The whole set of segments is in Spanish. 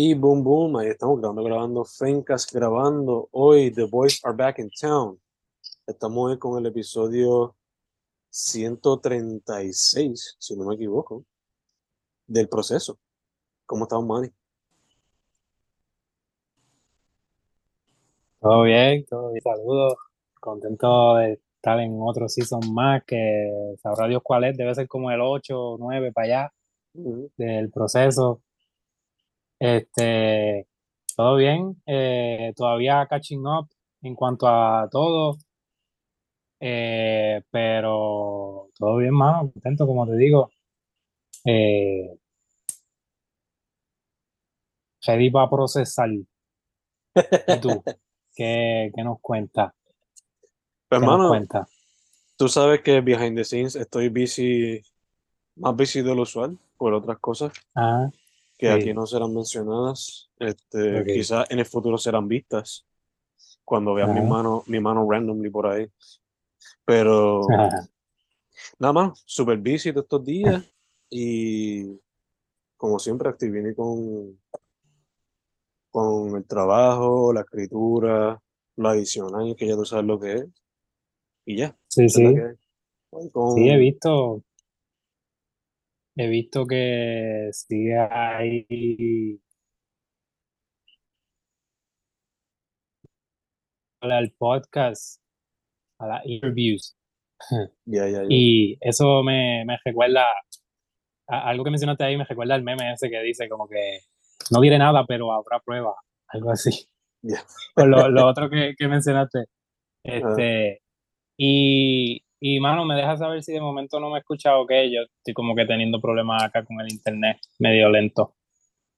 Y boom, boom, ahí estamos grabando, grabando, Fencas grabando. Hoy The Boys Are Back in Town. Estamos hoy con el episodio 136, si no me equivoco, del proceso. ¿Cómo estamos, Manny? Todo bien, todo bien, saludos. Contento de estar en otro season más que sabrá Dios cuál es, debe ser como el 8 o 9 para allá del proceso. Este, todo bien, eh, todavía catching up en cuanto a todo, eh, pero todo bien, mano, contento, como te digo. Eh, ready para procesar. ¿Y tú? ¿Qué, qué nos cuentas? Pues, ¿Qué nos hermano, cuentas? tú sabes que behind the scenes estoy busy, más busy de lo usual, por otras cosas Ah, que sí, aquí no serán mencionadas. Este, ok. quizás en el futuro serán vistas cuando vean mi mano, mi mano randomly por ahí. Pero nada más, super busy de estos días y como siempre activiné con, con el trabajo, la escritura, la adicional, que ya tú sabes lo que es. Y ya, Sí, sí, sí, he visto, he visto que sigue ahí al podcast, a las interviews. Y eso me, me recuerda, a- algo que mencionaste ahí me recuerda al meme ese que dice como que no diré nada, pero habrá prueba, algo así. Con lo, lo otro que, que mencionaste. Ah. Este, y, y mano, me deja saber si de momento no me escucha o qué. Yo estoy como que teniendo problemas acá con el internet, medio lento.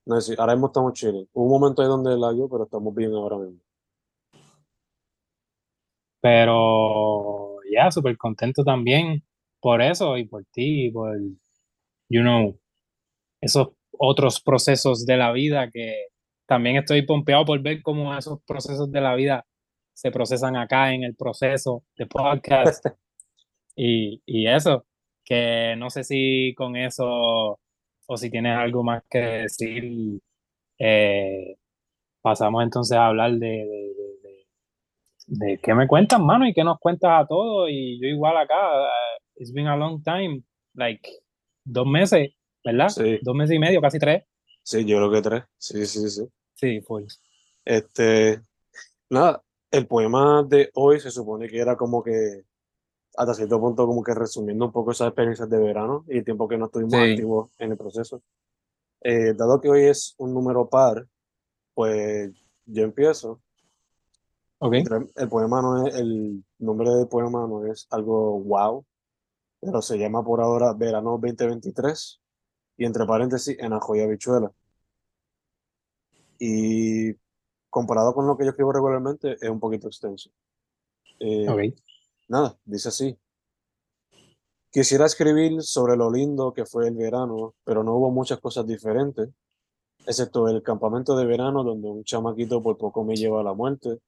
No, sí, ahora mismo estamos. Hubo un momento ahí donde lagueó, pero estamos bien ahora mismo. Pero ya, súper contento también por eso y por ti y por, you know, esos otros procesos de la vida que también estoy pompeado por ver cómo esos procesos de la vida se procesan acá en el proceso de podcast y, y eso, que no sé si con eso o si tienes algo más que decir, eh, pasamos entonces a hablar de, de, de- qué me cuentas, mano, y qué nos cuentas a todos. Y yo igual acá, uh, it's been a long time, like dos meses, ¿verdad? Sí. Dos meses y medio, casi tres. Sí, yo creo que tres. Sí, sí, sí. Sí, full. Este, nada, el poema de hoy se supone que era como que, hasta cierto punto, como que resumiendo un poco esas experiencias de verano y el tiempo que no estuvimos Sí. activos en el proceso. Eh, dado que hoy es un número par, pues yo empiezo. Ok. Entre- El poema no es, el nombre del poema no es algo wow, pero se llama por ahora Verano 2023 y entre paréntesis en ajo y habichuela. Y comparado con lo que yo escribo regularmente, es un poquito extenso. Eh, Ok. Nada, dice así. Quisiera escribir sobre lo lindo que fue el verano, pero no hubo muchas cosas diferentes, excepto el campamento de verano donde un chamaquito por poco me lleva a la muerte,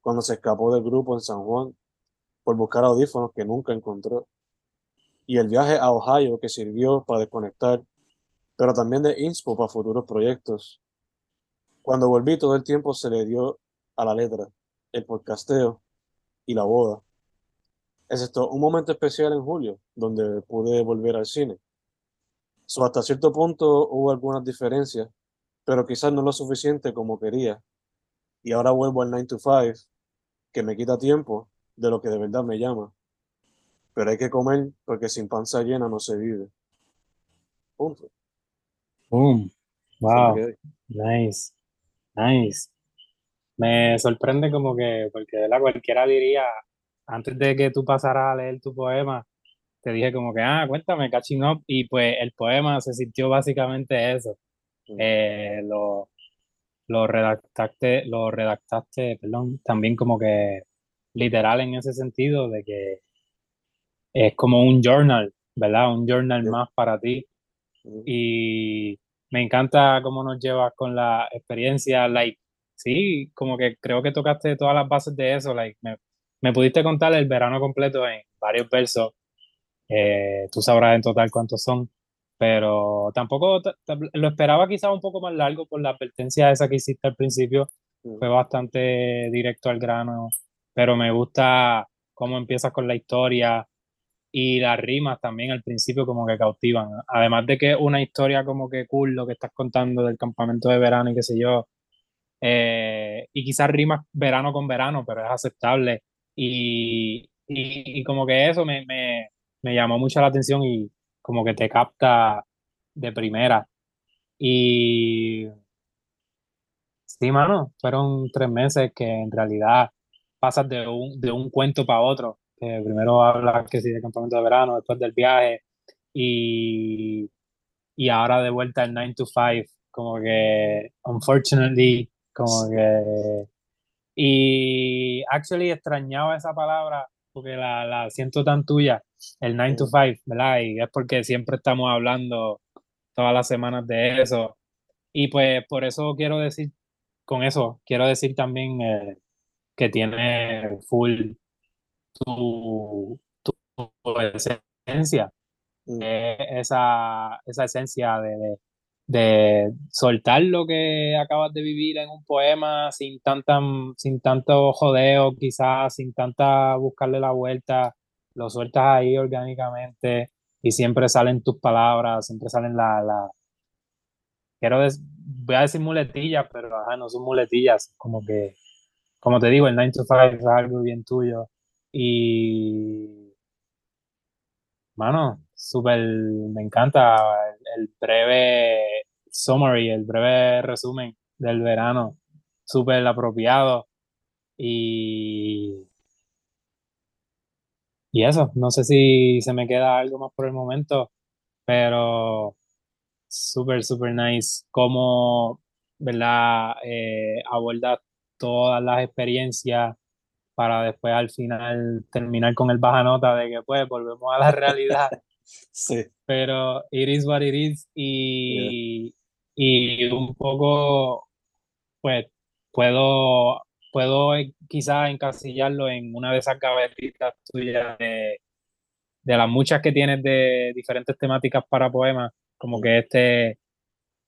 cuando se escapó del grupo en San Juan por buscar audífonos que nunca encontró, y el viaje a Ohio que sirvió para desconectar, pero también de inspo para futuros proyectos. Cuando volví todo el tiempo se le dio a la letra, el podcasteo y la boda excepto un momento especial en julio, donde pude volver al cine. So, hasta cierto punto hubo algunas diferencias, pero quizás no lo suficiente como quería. Y ahora vuelvo al 9 to 5, que me quita tiempo de lo que de verdad me llama. Pero hay que comer porque sin panza llena no se vive. Punto. Boom. Wow. Nice. Nice. Me sorprende como que, porque de la cualquiera diría, antes de que tú pasaras a leer tu poema, te dije como que, ah, cuéntame, catching up, y pues el poema se sintió básicamente eso. Eh, lo, lo redactaste, lo redactaste, perdón, también como que literal en ese sentido de que es como un journal, ¿verdad? Un journal Sí. más para ti. Mm, Y me encanta cómo nos llevas con la experiencia, like, sí, como que creo que tocaste todas las bases de eso, like, me, me pudiste contar el verano completo en varios versos, eh, tú sabrás en total cuántos son, pero tampoco lo esperaba quizás un poco más largo por la advertencia esa que hiciste al principio. Mm. Fue bastante directo al grano, pero me gusta cómo empiezas con la historia y las rimas también al principio como que cautivan. Además de que una historia como que cool lo que estás contando del campamento de verano y qué sé yo. Eh, y quizás rimas verano con verano, pero es aceptable. Y, y, y como que eso me, me, me llamó mucho la atención y como que te capta de primera. Y sí, mano, fueron tres meses que en realidad pasas de un, de un cuento para otro. Primero hablas que sí de campamento de verano, después del viaje y, y ahora de vuelta al 9 to 5. Como que, unfortunately, como que. Y actually extrañaba esa palabra porque la, la siento tan tuya, el 9 to 5, ¿verdad? Y es porque siempre estamos hablando todas las semanas de eso. Y pues por eso quiero decir, con eso, quiero decir también eh, que tiene full tu, tu, esencia, Mm. eh, esa, esa esencia de, de, de soltar lo que acabas de vivir en un poema sin, tanta, sin tanto jodeo, quizás sin tanta buscarle la vuelta, lo sueltas ahí orgánicamente y siempre salen tus palabras, siempre salen la... la quiero voy a decir muletillas, pero ajá, no son muletillas, como que, como te digo, el 9 to 5 es algo bien tuyo. Y, mano, súper, me encanta el, breve summary, el breve resumen del verano, súper apropiado y, y eso, no sé si se me queda algo más por el momento, pero súper, súper nice cómo, ¿verdad? Eh, aborda todas las experiencias para después al final terminar con el baja nota de que pues volvemos a la realidad, Sí, pero it is what it is y, y un poco pues puedo, puedo quizás encasillarlo en una de esas gavetitas tuyas de, de las muchas que tienes de diferentes temáticas para poemas, como que este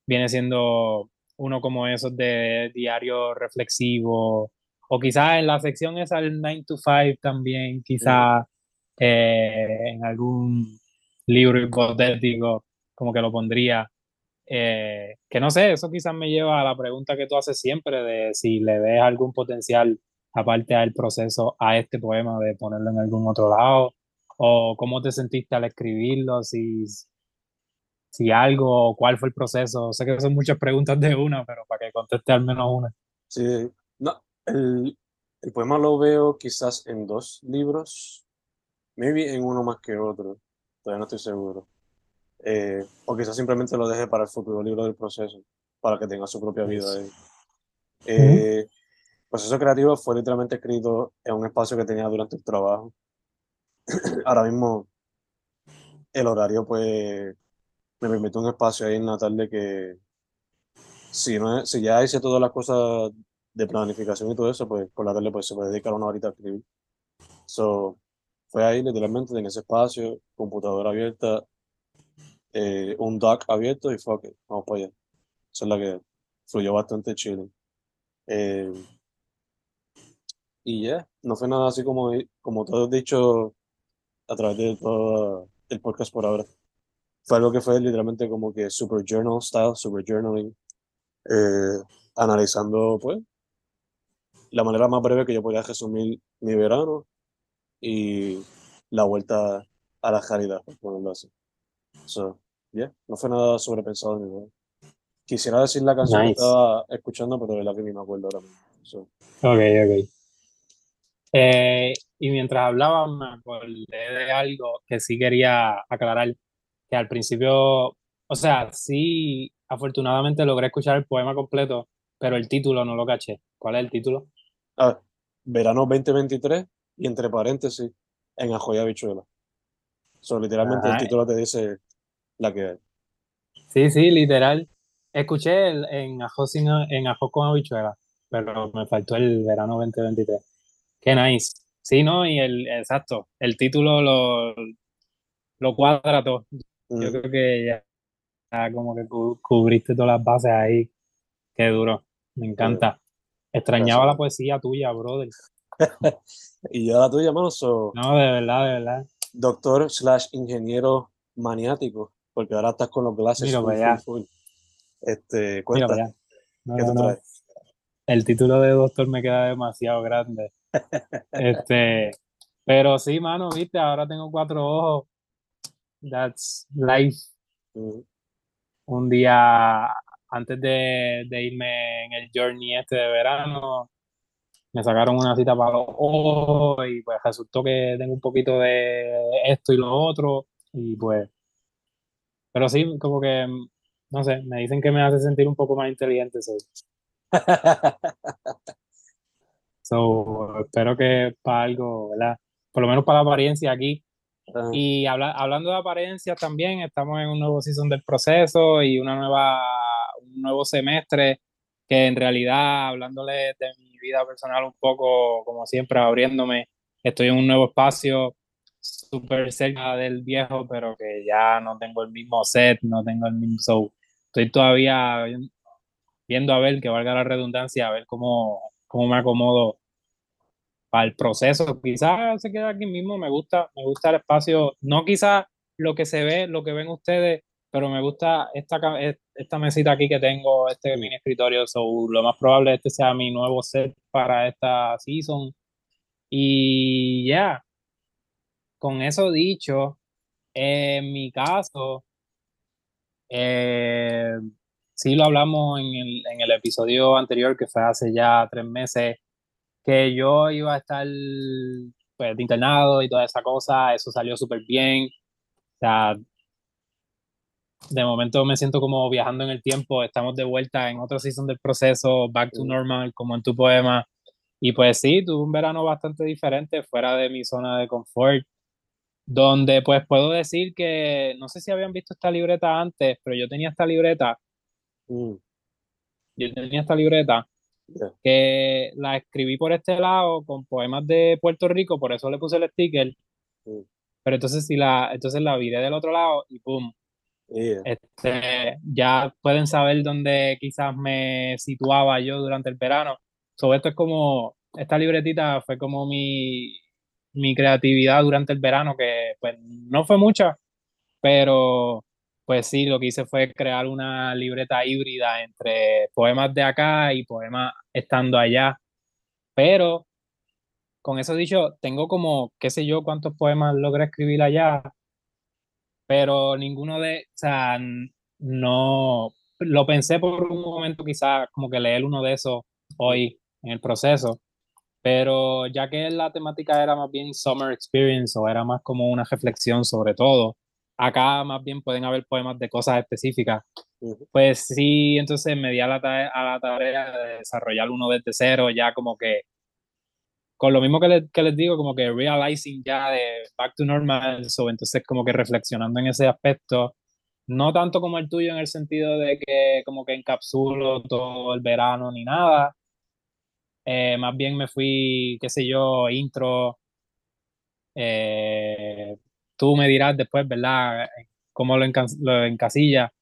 viene siendo uno como esos de diario reflexivo, o quizás en la sección esa del 9 to 5 también, quizás eh, en algún libro hipotético, como que lo pondría. Eh, que no sé, eso quizás me lleva a la pregunta que tú haces siempre de si le ves algún potencial aparte del proceso a este poema de ponerlo en algún otro lado, o cómo te sentiste al escribirlo, si, si algo, cuál fue el proceso. Sé que son muchas preguntas de una, pero para que conteste al menos una. sí. No, el, el poema lo veo quizás en dos libros, maybe en uno más que otro, todavía no estoy seguro. Eh, o quizás simplemente lo deje para el futuro libro del proceso, para que tenga su propia vida ahí. Eh, proceso creativo fue literalmente escrito en un espacio que tenía durante el trabajo. Ahora mismo el horario pues me permite un espacio ahí en la tarde que si, no si ya hice todas las cosas de planificación y todo eso, pues por la tarde pues se puede dedicar una horita a escribir. So, fue ahí literalmente en ese espacio, computadora abierta, eh, un dock abierto y fuck it, vamos para allá. Esa es la que fluyó bastante chill. Eh, y ya, no fue nada así como, como todo dicho a través de todo el podcast por ahora. Fue algo que fue literalmente como que super journal style, super journaling, eh, analizando pues la manera más breve que yo podía resumir mi verano y la vuelta a la realidad, por ponerlo así. So, yeah, no fue nada sobrepensado ni nada. Quisiera decir la canción que Nice. estaba escuchando, pero de verdad que ni me acuerdo ahora mismo. So, Ok, ok. Eh, y mientras hablaba me acordé de algo que sí quería aclarar, que al principio, o sea, sí, afortunadamente logré escuchar el poema completo, pero el título no lo caché. ¿Cuál es el título? ah, verano 2023 y entre paréntesis, en Ajo y Habichuela. So, literalmente el Ajá. título te dice la que hay. Sí, sí, literal. Escuché el, en, Ajo sin- en Ajo con habichuela, pero me faltó el verano 2023. Qué nice. Sí, ¿no? Y el, exacto, el título lo, lo cuadra todo. Yo creo que ya, como que cubriste todas las bases ahí. Qué duro, me encanta. Extrañaba la poesía tuya, brother. y yo la tuya, mano. no, de verdad, de verdad. Doctor slash ingeniero maniático, porque ahora estás con los glasses. Mira, full, full, Este, cuenta. El título de doctor me queda demasiado grande. este, pero sí, mano, viste, ahora tengo cuatro ojos. That's life. Mm. Un día antes de, de, irme en el journey este de verano, me sacaron una cita para los ojos y pues resultó que tengo un poquito de esto y lo otro y pues, pero sí, como que, no sé, me dicen que me hace sentir un poco más inteligente. So, so espero que para algo, ¿verdad? Por lo menos para la apariencia aquí. Y hablando de apariencia también, estamos en un nuevo season del proceso y una nueva, un nuevo semestre que en realidad, hablándole de mi vida personal un poco, como siempre, abriéndome, estoy en un nuevo espacio súper cerca del viejo, pero que ya no tengo el mismo set, no tengo el mismo... So, estoy todavía viendo a ver, que valga la redundancia, a ver cómo, cómo me acomodo para el proceso. Quizás se queda aquí mismo, me gusta, me gusta el espacio, no quizás lo que se ve, lo que ven ustedes, pero me gusta esta, esta mesita aquí que tengo, este mini escritorio, so, lo más probable es que este sea mi nuevo set para esta season. Y ya, con eso dicho, en mi caso, eh, sí lo hablamos en el, en el episodio anterior, que fue hace ya tres meses, que yo iba a estar pues, internado y toda esa cosa, eso salió súper bien. O sea, de momento me siento como viajando en el tiempo, estamos de vuelta en otro season del proceso, back to normal, como en tu poema. Y pues sí, tuve un verano bastante diferente, fuera de mi zona de confort, donde pues puedo decir que, no sé si habían visto esta libreta antes, pero yo tenía esta libreta, mm. yo tenía esta libreta que la escribí por este lado con poemas de Puerto Rico, por eso le puse el sticker, mm. pero entonces si la, entonces la viré del otro lado y pum, este, ya pueden saber dónde quizás me situaba yo durante el verano. Sobre esto es como, esta libretita fue como mi, mi creatividad durante el verano, que pues no fue mucha, pero pues sí, lo que hice fue crear una libreta híbrida entre poemas de acá y poemas estando allá. Pero con eso dicho, tengo como, qué sé yo, cuántos poemas logré escribir allá, pero ninguno de, o sea, no, lo pensé por un momento quizás como que leer uno de esos hoy en el proceso, pero ya que la temática era más bien summer experience o era más como una reflexión sobre todo, acá más bien pueden haber poemas de cosas específicas. Pues sí, entonces me di a la, a la tarea de desarrollar uno desde cero, ya como que con lo mismo que, que, les digo, como que realizing ya de back to normal, so, entonces como que reflexionando en ese aspecto, no tanto como el tuyo en el sentido de que como que encapsulo todo el verano ni nada, eh, más bien me fui, qué sé yo, intro, eh, tú me dirás después, ¿verdad? Cómo lo, lo encasilla,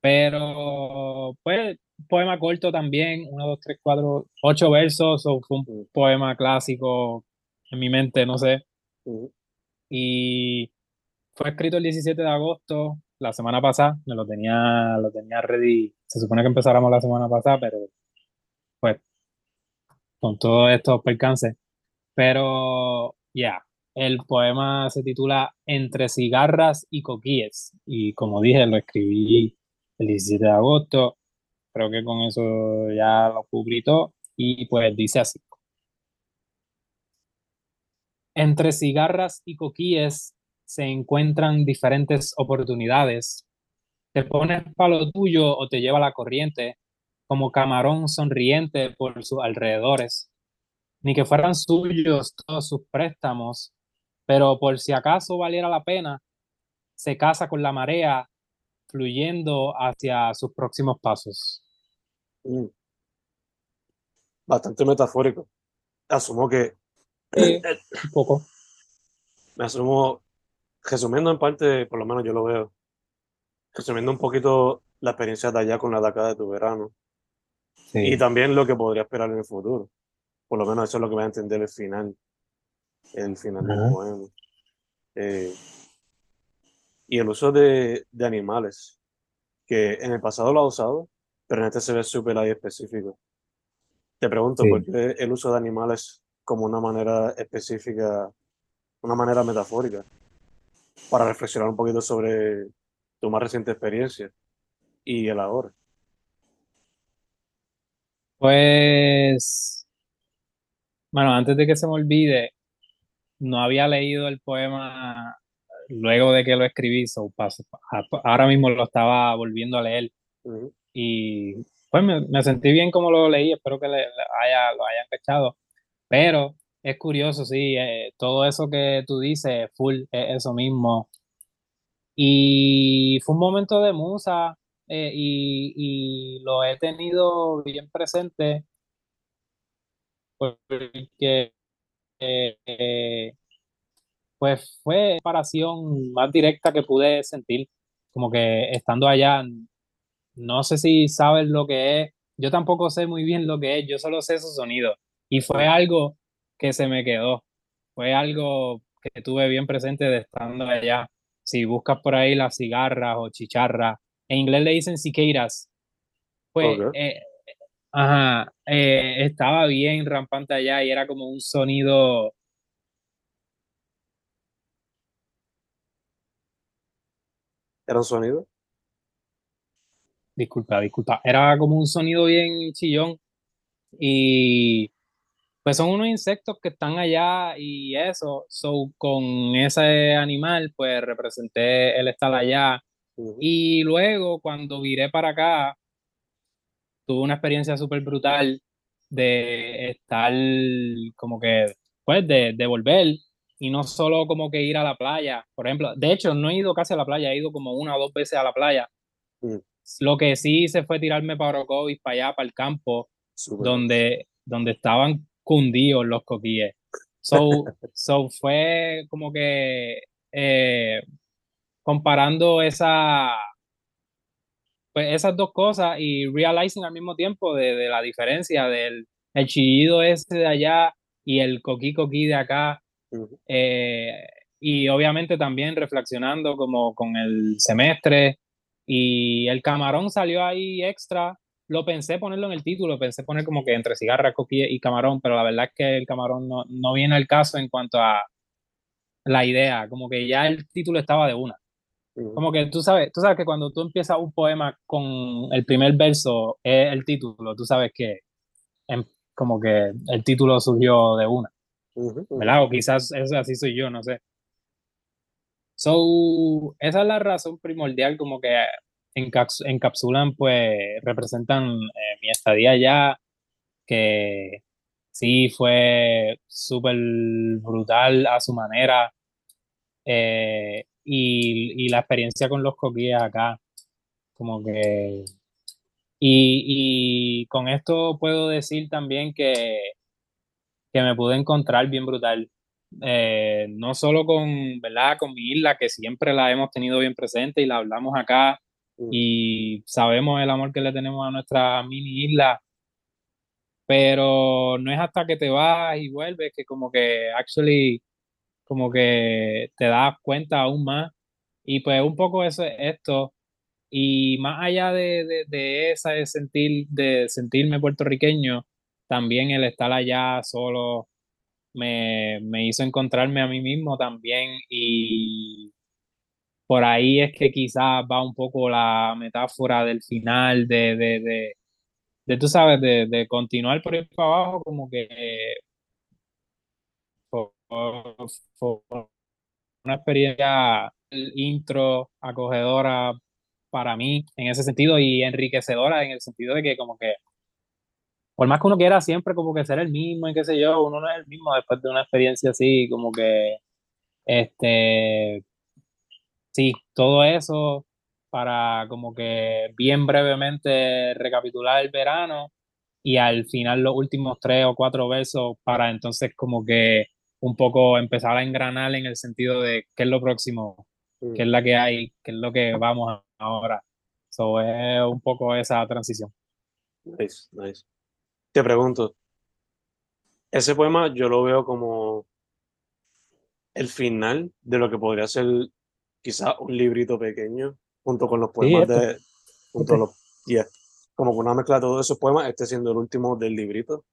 pero pues poema corto también, uno, dos, tres, cuatro, ocho versos, o fue un poema clásico en mi mente, no sé. Y fue escrito el 17 de agosto, la semana pasada, me lo tenía, lo tenía ready, se supone que empezáramos la semana pasada, pero pues con todos estos percances. Pero ya, el poema se titula Entre cigarras y coquíes. Y como dije, lo escribí el 17 de agosto Creo que con eso ya lo cubrí todo. Y pues dice así. Entre cigarras y coquíes se encuentran diferentes oportunidades. Te pones para lo tuyo o te lleva la corriente, como camarón sonriente por sus alrededores. Ni que fueran suyos todos sus préstamos, pero por si acaso valiera la pena, se casa con la marea fluyendo hacia sus próximos pasos. Mm. Bastante metafórico. Asumo que. un poco. Me asumo, resumiendo en parte, por lo menos yo lo veo. resumiendo un poquito la experiencia de allá con la de acá de tu verano. Y Sí, también lo que podría esperar en el futuro. Por lo menos eso es lo que va a entender el final, el final del Ajá. poema. Eh, y el uso de, de animales, que en el pasado lo ha usado, pero en este se ve súper ahí específico. Te pregunto, ¿por qué el uso de animales como una manera específica, una manera metafórica, para reflexionar un poquito sobre tu más reciente experiencia y el ahora? Pues, bueno, antes de que se me olvide, no había leído el poema luego de que lo escribí, so paso- a- ahora mismo lo estaba volviendo a leer. Y pues me, me sentí bien como lo leí, espero que le, le haya, lo hayan cachado, pero es curioso, sí, eh, todo eso que tú dices, full, es eso mismo. Y fue un momento de musa eh, y, y lo he tenido bien presente porque eh, pues fue la comparación más directa que pude sentir, como que estando allá, no sé si sabes lo que es, yo tampoco sé muy bien lo que es, yo solo sé su sonido y fue algo que se me quedó, fue algo que tuve bien presente de estando allá. Si buscas por ahí las cigarras o chicharras, en inglés le dicen cicadas, pues eh, ajá, eh, estaba bien rampante allá y era como un sonido ¿era un sonido? Disculpa, disculpa. Era como un sonido bien chillón y pues son unos insectos que están allá y eso. So, con ese animal pues representé el estar allá y luego cuando viré para acá tuve una experiencia súper brutal de estar como que pues de, de volver y no solo como que ir a la playa. Por ejemplo, de hecho no he ido casi a la playa, he ido como una o dos veces a la playa ujú. Lo que sí hice fue tirarme para Orocovis, para allá, para el campo, donde, donde estaban cundidos los coquíes. So, so fue como que eh, comparando esa, pues esas dos cosas y realizing al mismo tiempo de, de la diferencia del el chillido ese de allá y el coquí coquí de acá. Ujú, eh, y obviamente también reflexionando como con el semestre y el camarón salió ahí extra. Lo pensé ponerlo en el título, pensé poner como que entre cigarra, coquí y camarón, pero la verdad es que el camarón no, no viene al caso en cuanto a la idea, como que ya el título estaba de una. Como que tú sabes, tú sabes que cuando tú empiezas un poema con el primer verso es el título, tú sabes que em- como que el título surgió de una, ¿verdad? O quizás es así soy yo, no sé. So, esa es la razón primordial, como que encaps- encapsulan, pues, representan eh, mi estadía allá, que sí fue súper brutal a su manera, eh, y, y la experiencia con los coquíes acá, como que... Y, y con esto puedo decir también que que me pude encontrar bien brutal. Eh, no solo con, ¿verdad? Con mi isla, que siempre la hemos tenido bien presente y la hablamos acá ujú. y sabemos el amor que le tenemos a nuestra mini isla, pero no es hasta que te vas y vuelves que como que actually como que te das cuenta aún más y pues un poco eso es esto y más allá de, de, de esa de sentir de sentirme puertorriqueño también el estar allá solo me, me hizo encontrarme a mí mismo también y por ahí es que quizás va un poco la metáfora del final, de, de, de, de tú sabes, de, continuar por ahí para abajo, como que fue una experiencia intro acogedora para mí en ese sentido y enriquecedora en el sentido de que como que por más que uno quiera siempre como que ser el mismo y qué sé yo, uno no es el mismo después de una experiencia así, como que este Sí, todo eso para como que bien brevemente recapitular el verano y al final los últimos tres o cuatro versos para entonces como que un poco empezar a engranar en el sentido de qué es lo próximo, qué es Mm. la que hay, qué es lo que vamos ahora. So es un poco esa transición. Nice, nice. Te pregunto, ese poema yo lo veo como el final de lo que podría ser quizás un librito pequeño, junto con los poemas este. de. Junto a los. Yeah, como una mezcla de todos esos poemas, este siendo el último del librito.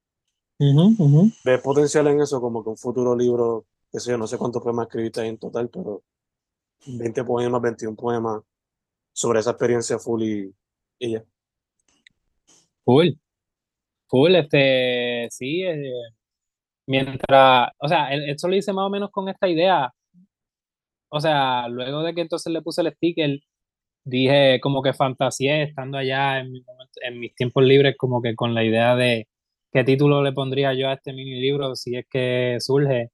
¿Ves potencial en eso? Como que un futuro libro, que sé yo, no sé cuántos poemas escribiste en total, pero 20 poemas, 21 poemas sobre esa experiencia full y, y ya. Full. Full, este, sí, eh, mientras, o sea, él- esto lo hice más o menos con esta idea. O sea, luego de que entonces le puse el sticker, dije como que fantaseé estando allá en, mi momento- en mis tiempos libres, como que con la idea de qué título le pondría yo a este mini libro si es que surge.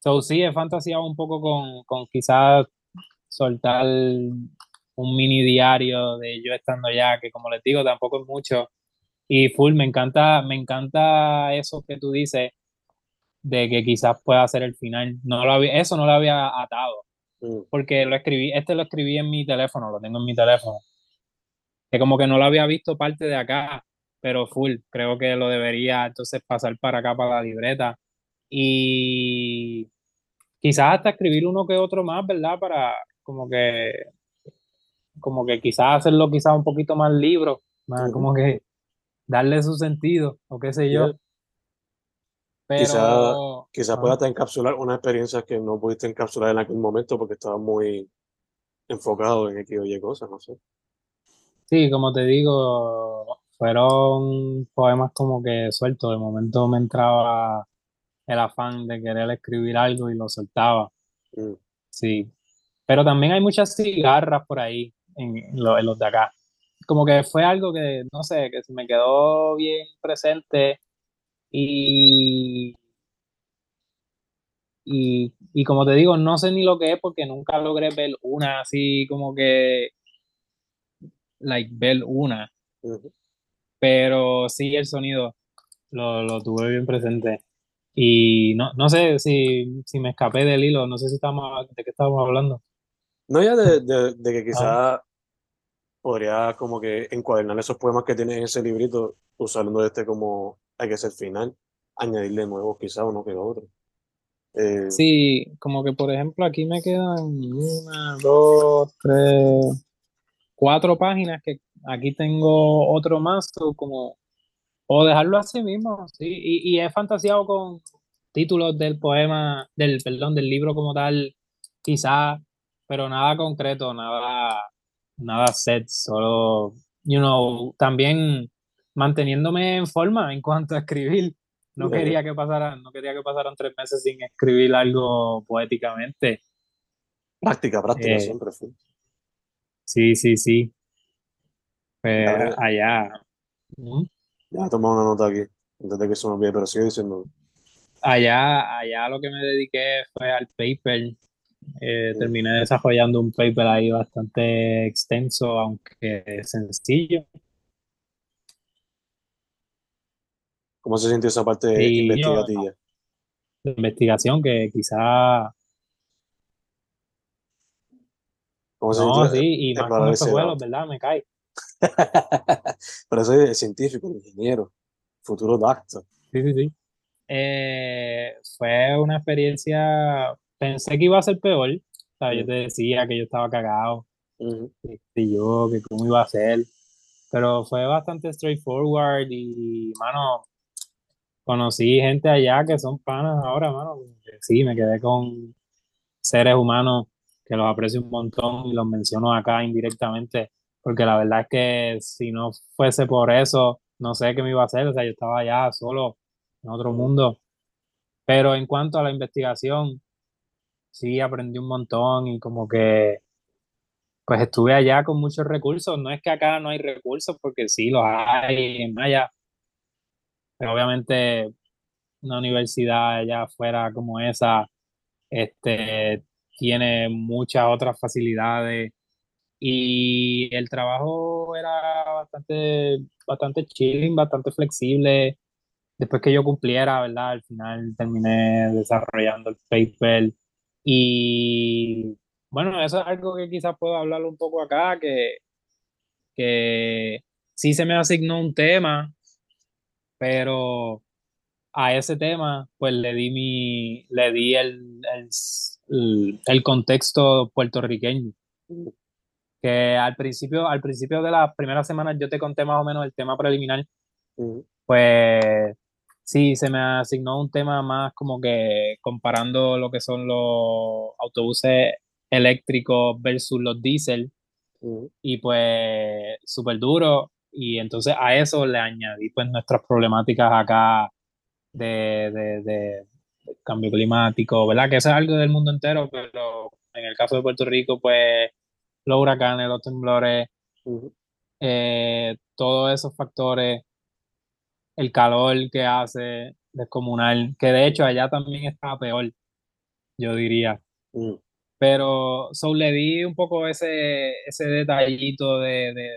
So, sí, he fantaseado un poco con, con quizás soltar un mini diario de yo estando allá, que como les digo, tampoco es mucho. Y full, me encanta, me encanta eso que tú dices de que quizás pueda ser el final. No lo había, eso no lo había atado, mm, porque lo escribí, este lo escribí en mi teléfono, lo tengo en mi teléfono. Que como que no lo había visto parte de acá, pero full, creo que lo debería entonces pasar para acá, para la libreta. Y quizás hasta escribir uno que otro más, ¿verdad? Para como que, como que quizás hacerlo quizás un poquito más libro, más como que darle su sentido, o qué sé yo. Pero, Quizá, quizá ajá. pueda hasta encapsular una experiencia que no pudiste encapsular en aquel momento porque estabas muy enfocado en X o Y cosas, no sé. Sí, como te digo, fueron poemas como que sueltos. De momento me entraba el afán de querer escribir algo y lo soltaba. Mm, Sí. Pero también hay muchas cigarras por ahí en, en los de acá. Como que fue algo que, no sé, que me quedó bien presente y, y, y como te digo, no sé ni lo que es porque nunca logré ver una así como que, like, ver una. pero sí el sonido lo, lo tuve bien presente. Y no, no sé si, si me escapé del hilo, no sé si estamos, de qué estábamos hablando. No ya de, de, de que Ah, quizá podría como que encuadernar esos poemas que tienes en ese librito, usando este como hay que ser final, añadirle nuevos quizá uno que otro. Eh, sí, como que por ejemplo aquí me quedan una, dos, tres, cuatro páginas que aquí tengo otro más, o como, o dejarlo así mismo, sí, y, y he fantaseado con títulos del poema, del, perdón, del libro como tal, quizá, pero nada concreto, nada, nada set, solo, you know, también manteniéndome en forma en cuanto a escribir. No yeah, quería que pasaran, no quería que pasaran tres meses sin escribir algo poéticamente. Práctica, práctica Eh, siempre fue. sí, sí, sí. Pues Ya, allá. Ujú. ya he tomado una nota aquí, antes de que se me olvide, pero sigue diciendo. Allá, allá lo que me dediqué fue al paper. Eh, terminé desarrollando un paper ahí bastante extenso, aunque sencillo. ¿Cómo se sintió esa parte yo, investigativa? de investigación que quizá, ¿Cómo se no, sí, y más con lado? ¿verdad? Me cae. Pero soy científico, ingeniero, futuro doctor. Sí, sí, sí. Eh, fue una experiencia, pensé que iba a ser peor. O sea, yo Mm, te decía que yo estaba cagado, ujú. y yo, que cómo iba a ser. Pero fue bastante straightforward y, mano, conocí gente allá que son panas ahora, mano. Sí, me quedé con seres humanos que los aprecio un montón y los menciono acá indirectamente, porque la verdad es que si no fuese por eso, no sé qué me iba a hacer. O sea, yo estaba allá solo en otro mundo. Pero en cuanto a la investigación, sí aprendí un montón y como que pues estuve allá con muchos recursos. No es que acá no hay recursos, porque sí los hay en Maya, pero obviamente una universidad allá afuera como esa, este, tiene muchas otras facilidades y el trabajo era bastante, bastante chilling, bastante flexible. Después que yo cumpliera, ¿verdad? Al final terminé desarrollando el paper y bueno, eso es algo que quizás puedo hablar un poco acá, que, que sí se me asignó un tema, pero a ese tema, pues le di mi, le di el, el, el contexto puertorriqueño. Que al principio, al principio de las primeras semanas yo te conté más o menos el tema preliminar. Pues sí, se me asignó un tema más como que comparando lo que son los autobuses eléctricos versus los diésel. Y pues súper duro. Y entonces a eso le añadí pues nuestras problemáticas acá de, de, de, cambio climático, ¿verdad? Que eso es algo del mundo entero, pero en el caso de Puerto Rico, pues los huracanes, los temblores, eh, todos esos factores, el calor que hace descomunal, que de hecho allá también está peor, yo diría. Pero so, le di un poco ese, ese detallito de, de,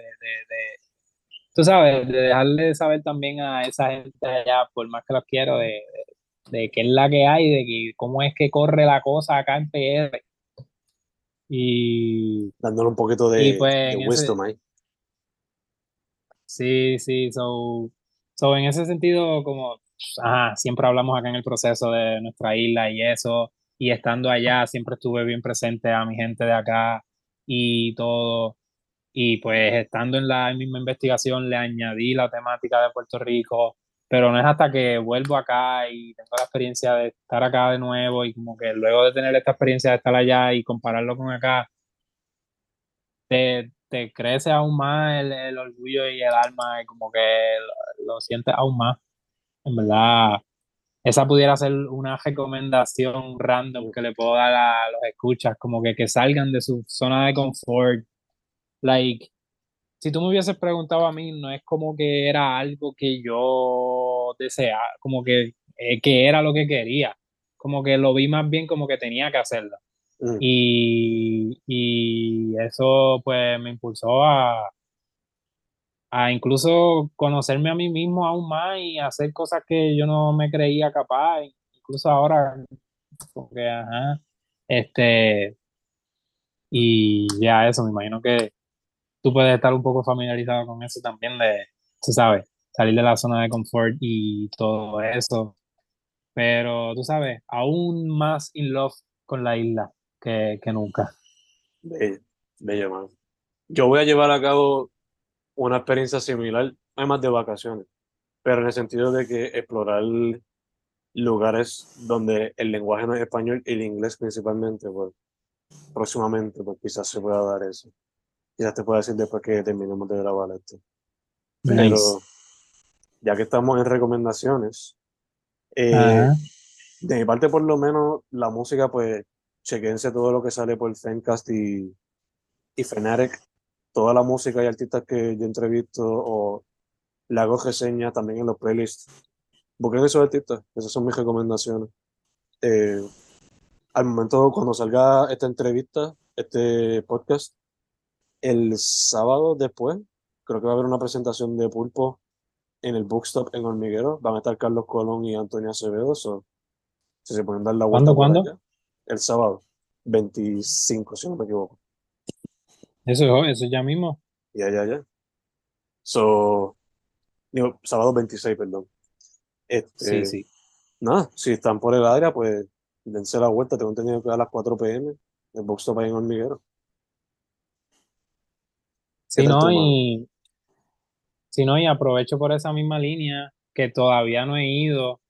tú sabes, de dejarle saber también a esa gente allá, por más que los quiero, de, de, qué es la que hay, de que cómo es que corre la cosa acá en PR. Y dándole un poquito de, pues, wisdom ahí. Sí, sí, so, so en ese sentido, como ajá, siempre hablamos acá en el proceso de nuestra isla y eso, y estando allá siempre estuve bien presente a mi gente de acá y todo. Y pues estando en la misma investigación le añadí la temática de Puerto Rico, pero no es hasta que vuelvo acá y tengo la experiencia de estar acá de nuevo y como que luego de tener esta experiencia de estar allá y compararlo con acá, te, te crece aún más el, orgullo y el alma y como que lo, lo sientes aún más. En verdad, esa pudiera ser una recomendación random que le puedo dar a los escuchas, como que, que salgan de su zona de confort Like, si tú me hubieses preguntado a mí, no es como que era algo que yo deseaba, como que, eh, que era lo que quería. Como que lo vi más bien como que tenía que hacerlo. Mm. Y, y eso pues me impulsó a, a incluso conocerme a mí mismo aún más y hacer cosas que yo no me creía capaz. Incluso ahora, porque, ajá, este, y ya eso, me imagino que tú puedes estar un poco familiarizado con eso también de, tú sabes, salir de la zona de confort y todo eso. Pero tú sabes, aún más in love con la isla que, que nunca. Bello, bello, man. Yo voy a llevar a cabo una experiencia similar, además de vacaciones, pero en el sentido de que explorar lugares donde el lenguaje no es español y el inglés principalmente, pues próximamente, pues quizás se pueda dar eso. Ya te puedo decir después que terminemos de grabar esto. Pero ya que estamos en recomendaciones, eh, de mi parte por lo menos la música, pues chequense todo lo que sale por Fencast y, y Fnatic, toda la música y artistas que yo entrevisto o le hago reseña también en los playlists. Busquen esos artistas, esas son mis recomendaciones. Eh, al momento cuando salga esta entrevista, este podcast, el sábado después, creo que va a haber una presentación de Pulpo en el Bookstop en Hormiguero. Van a estar Carlos Colón y Antonio Acevedo. si se pueden dar la vuelta. ¿Cuándo? ¿Cuándo? El sábado, 25, si no me equivoco. Eso, eso ya mismo. Ya, ya, ya. So, digo, sábado 26, perdón. Este, sí, sí. Nada, si están por el área, pues dense la vuelta. Tengo entendido que a las 4 pm el Bookstop ahí en Hormiguero. Si no, y, si no, y aprovecho por esa misma línea que todavía no he ido.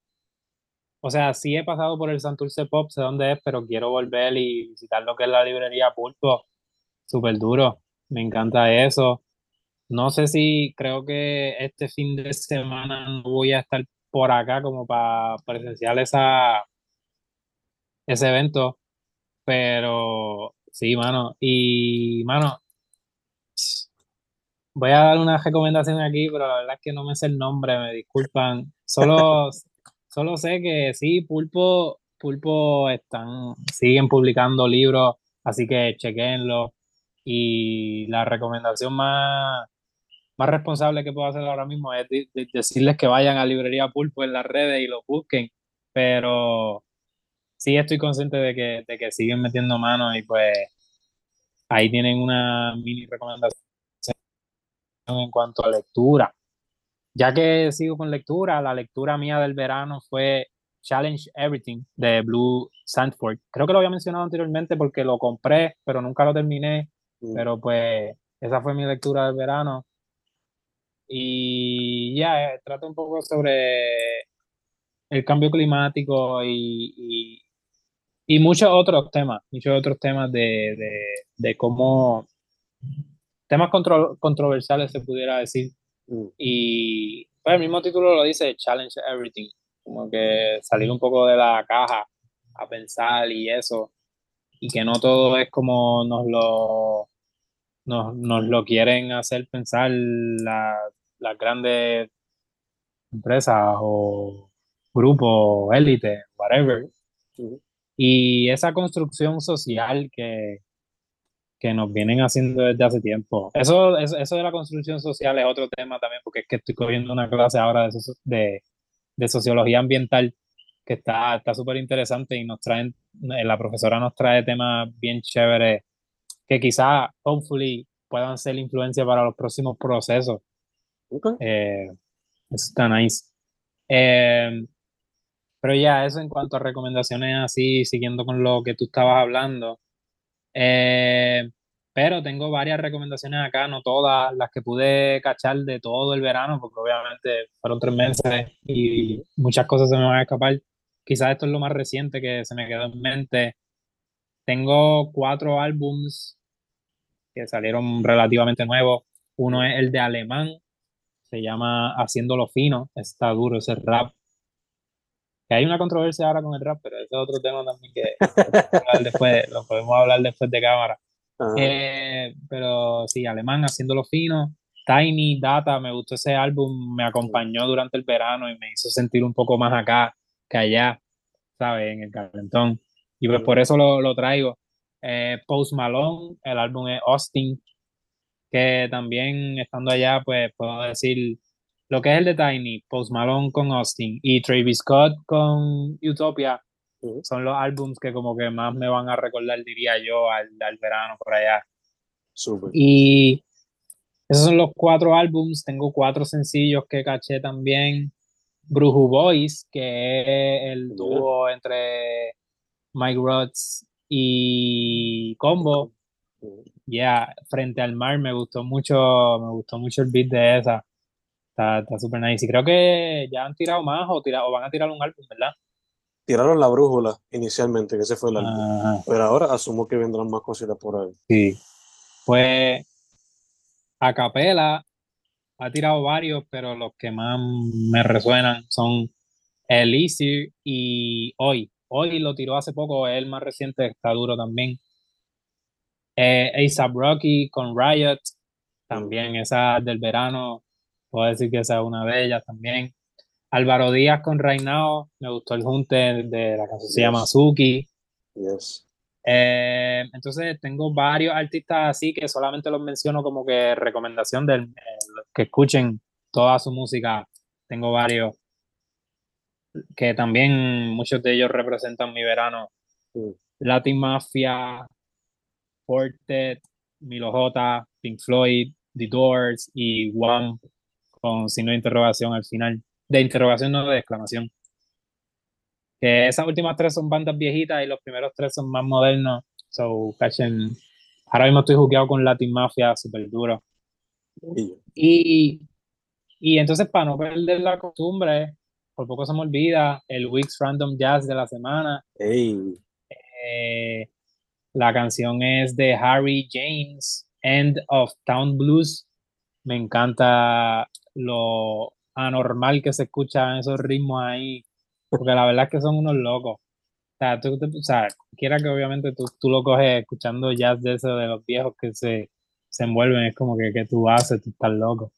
O sea, sí he pasado por el Santurce Pop, sé dónde es, pero quiero volver y visitar lo que es la librería Pulpo. Súper duro. Me encanta eso. No sé si creo que este fin de semana no voy a estar por acá como para presenciar esa, ese evento. Pero sí, mano. Y, mano, Voy a dar una recomendación aquí, pero la verdad es que no me sé el nombre, me disculpan. Solo, solo sé que sí, Pulpo, Pulpo están, siguen publicando libros, así que chequenlo. Y la recomendación más, más responsable que puedo hacer ahora mismo es decirles que vayan a Librería Pulpo en las redes y lo busquen. Pero sí estoy consciente de que, de que siguen metiendo manos y pues ahí tienen una mini recomendación en cuanto a lectura. Ya que sigo con lectura, la lectura mía del verano fue Challenge Everything de Blue Sandford. Creo que lo había mencionado anteriormente porque lo compré, pero nunca lo terminé. Mm. Pero pues esa fue mi lectura del verano. Y ya, eh, trata un poco sobre el cambio climático y, y, muchos otros temas, muchos otros temas de, de, cómo, temas controversiales se pudiera decir. Mm. Y pues, el mismo título lo dice, Challenge Everything, como que salir un poco de la caja a pensar y eso, y que no todo es como nos lo, nos, nos lo quieren hacer pensar las grandes empresas o grupos, élite, whatever. Y esa construcción social que, que nos vienen haciendo desde hace tiempo. Eso, eso, eso, de la construcción social es otro tema también, porque es que estoy cogiendo una clase ahora de, de, de sociología ambiental que está súper interesante y nos traen, eh, la profesora nos trae temas bien chéveres que quizá, hopefully, puedan ser influencia para los próximos procesos. Eh, eso está nice. Eh, pero ya, eso en cuanto a recomendaciones así, siguiendo con lo que tú estabas hablando. Eh, pero tengo varias recomendaciones acá, no todas las que pude cachar de todo el verano, porque obviamente fueron tres meses y muchas cosas se me van a escapar. Quizás esto es lo más reciente que se me quedó en mente. Tengo cuatro álbums que salieron relativamente nuevos. Uno es el de Alemán, se llama Haciéndolo Fino, está duro ese rap hay una controversia ahora con el rap, pero ese es otro tema también que después, lo podemos hablar después de cámara. Eh, pero sí, Alemán haciéndolo fino. Tiny Data, me gustó ese álbum, me acompañó durante el verano y me hizo sentir un poco más acá que allá, ¿sabes? En el calentón. Y pues por eso lo, lo traigo. Eh, Post Malone, el álbum es Austin, que también estando allá, pues puedo decir lo que es el de Tiny, Post Malone con Austin y Travis Scott con Utopia, son los álbums que como que más me van a recordar, diría yo, al, al verano por allá. Y esos son los cuatro álbums, tengo cuatro sencillos que caché también. Bruju Boys, que es el dúo entre Mike Rhodes y Combo. Ya, frente al mar me gustó mucho, me gustó mucho el beat de esa. Está súper nice. Y creo que ya han tirado más o, o van a tirar un álbum, ¿verdad? Tiraron la brújula inicialmente, que ese fue el álbum. Pero ahora asumo que vendrán más cositas por ahí. Sí. Pues Acapela ha tirado varios, pero los que más me resuenan son Elise y Hoy. Hoy lo tiró hace poco, es el más reciente, está duro también. Eh, ASAP Rocky con Riot, también esa del verano, puedo decir que esa es una de ellas también. Álvaro Díaz con Reinao, me gustó el junte de la canción se llama Suki. Eh, entonces tengo varios artistas así que solamente los menciono como que recomendación de que escuchen toda su música. Tengo varios que también muchos de ellos representan mi verano. Latin Mafia, Fortet, Milo J, Pink Floyd, The Doors y One con signo de interrogación al final. De interrogación, no de exclamación. Que esas últimas tres son bandas viejitas y los primeros tres son más modernos. So, cachen. Ahora mismo estoy jugueado con Latin Mafia, súper duro. Y, y entonces, para no perder la costumbre, por poco se me olvida, el Weeks Random Jazz de la semana. Eh, la canción es de Harry James, End of Town Blues. Me encanta lo anormal que se escucha en esos ritmos ahí, porque la verdad es que son unos locos. O sea, tú, o sea quiera que obviamente tú, tú, lo coges escuchando jazz de eso de los viejos que se, se envuelven, es como que, que tú haces, tú estás loco.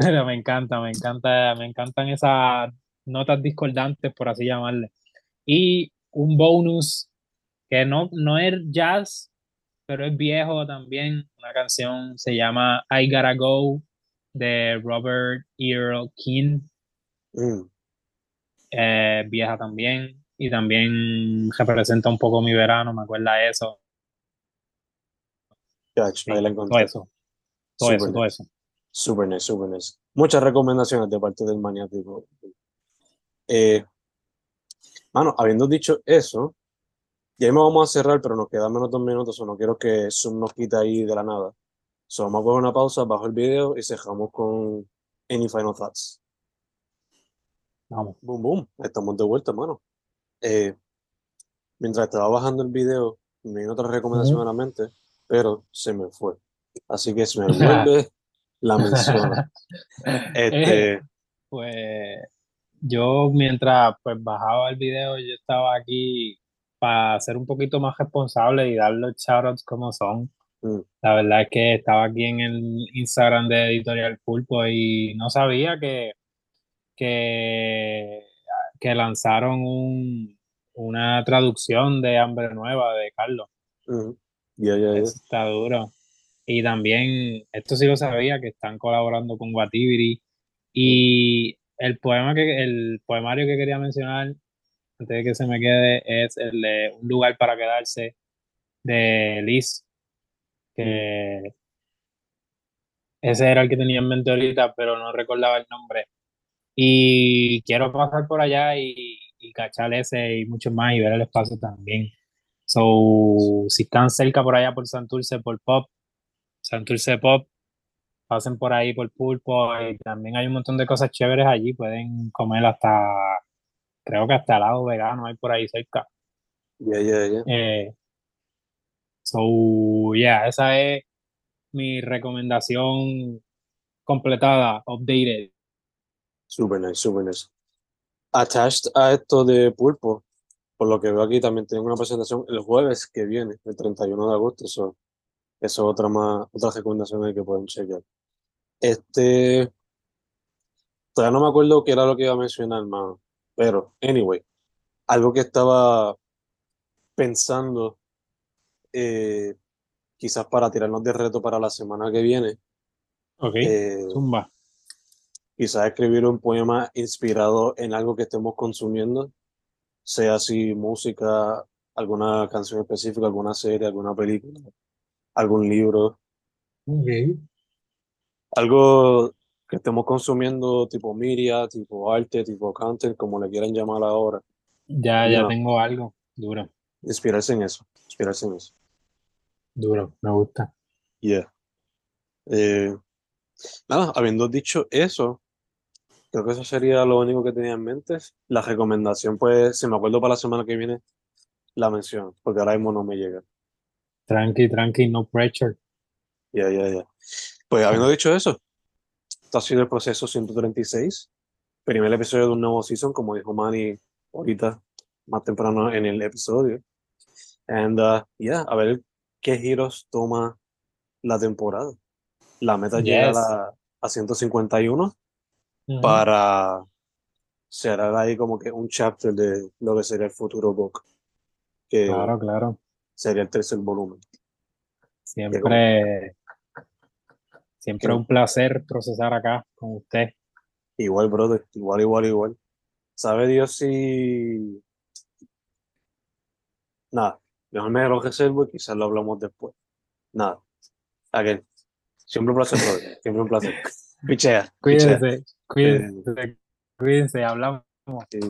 Pero me encanta, me encanta, me encantan esas notas discordantes, por así llamarle. Y un bonus que no, no es jazz, pero es viejo también. Una canción se llama I Gotta Go de Robert Earl King. Mm. Eh, vieja también. Y también representa un poco mi verano, me acuerda eso. Sí, la todo eso, todo Super eso, todo eso. Super nice, super nice. Muchas recomendaciones de parte del maniático. Eh, mano, habiendo dicho eso, ya me vamos a cerrar, pero nos quedan menos dos minutos, o no quiero que Zoom nos quite ahí de la nada. So, vamos a coger una pausa, bajo el video y cerramos con Any Final Thoughts. Vamos. Boom, boom. Estamos de vuelta, mano. Eh, mientras estaba bajando el video, me vino otra recomendación Ujú. a la mente, pero se me fue. Así que si me vuelve, la menciono. Este, Eh, pues yo mientras pues bajaba el video, yo estaba aquí para ser un poquito más responsable y dar los shoutouts como son. Mm, La verdad es que estaba aquí en el Instagram de Editorial Pulpo y no sabía que, que, que lanzaron un, una traducción de Hambre Nueva de Carlos. mm, está duro. Y también, esto sí lo sabía, que están colaborando con Watibiri. Y el poema que, el poemario que quería mencionar, antes de que se me quede, es el de Un lugar para quedarse de Liz, que ese era el que tenía en mente ahorita, pero no recordaba el nombre. Y quiero pasar por allá y, y cachar ese y mucho más y ver el espacio también. So, si están cerca por allá por Santurce, por Pop, Santurce Pop, pasen por ahí por Pulpo y también hay un montón de cosas chéveres allí. Pueden comer hasta, creo que hasta helado vegano hay por ahí cerca. Ya, ya, ya. Eh, so, yeah, esa es mi recomendación completada, updated. Super nice, super nice. Attached a esto de Pulpo, por lo que veo aquí, también tengo una presentación el jueves que viene, el 31 de agosto. So, eso es otra más, otra recomendación que pueden chequear. Este, todavía no me acuerdo qué era lo que iba a mencionar, mano. Pero, anyway, algo que estaba pensando, eh, quizás para tirarnos de reto para la semana que viene, Ok, eh, zumba. quizás escribir un poema inspirado en algo que estemos consumiendo, sea así música, alguna canción específica, alguna serie, alguna película, algún libro, Ok. algo que estemos consumiendo tipo media, tipo arte, tipo content, como le quieran llamar ahora. Ya, ya tengo algo. Duro, inspirarse en eso, inspirarse en eso. Duro, me gusta. Yeah. Eh, nada, habiendo dicho eso, creo que eso sería lo único que tenía en mente. La recomendación, pues, si me acuerdo para la semana que viene, la menciono, porque ahora mismo no me llega. Tranqui, tranqui, no pressure. Ya, ya, ya. Pues habiendo dicho eso, esto ha sido el proceso 136, primer episodio de un nuevo season, como dijo Manny ahorita, más temprano en el episodio. And, uh, yeah, a ver qué giros toma la temporada. La meta Yes. a, a 151 Ujú. para cerrar ahí como que un chapter de lo que sería el futuro book, que Claro, claro. sería el tercer volumen. Como- Siempre, siempre un placer procesar acá con usted. Igual, brother, igual, igual, igual. ¿Sabe Dios si... Nada, mejor me lo reservo y quizás lo hablamos después. Nada, aquel. Siempre un placer, brother, siempre un placer. Pichea, pichea. Cuídense, cuídense, cuídense, hablamos. Sí.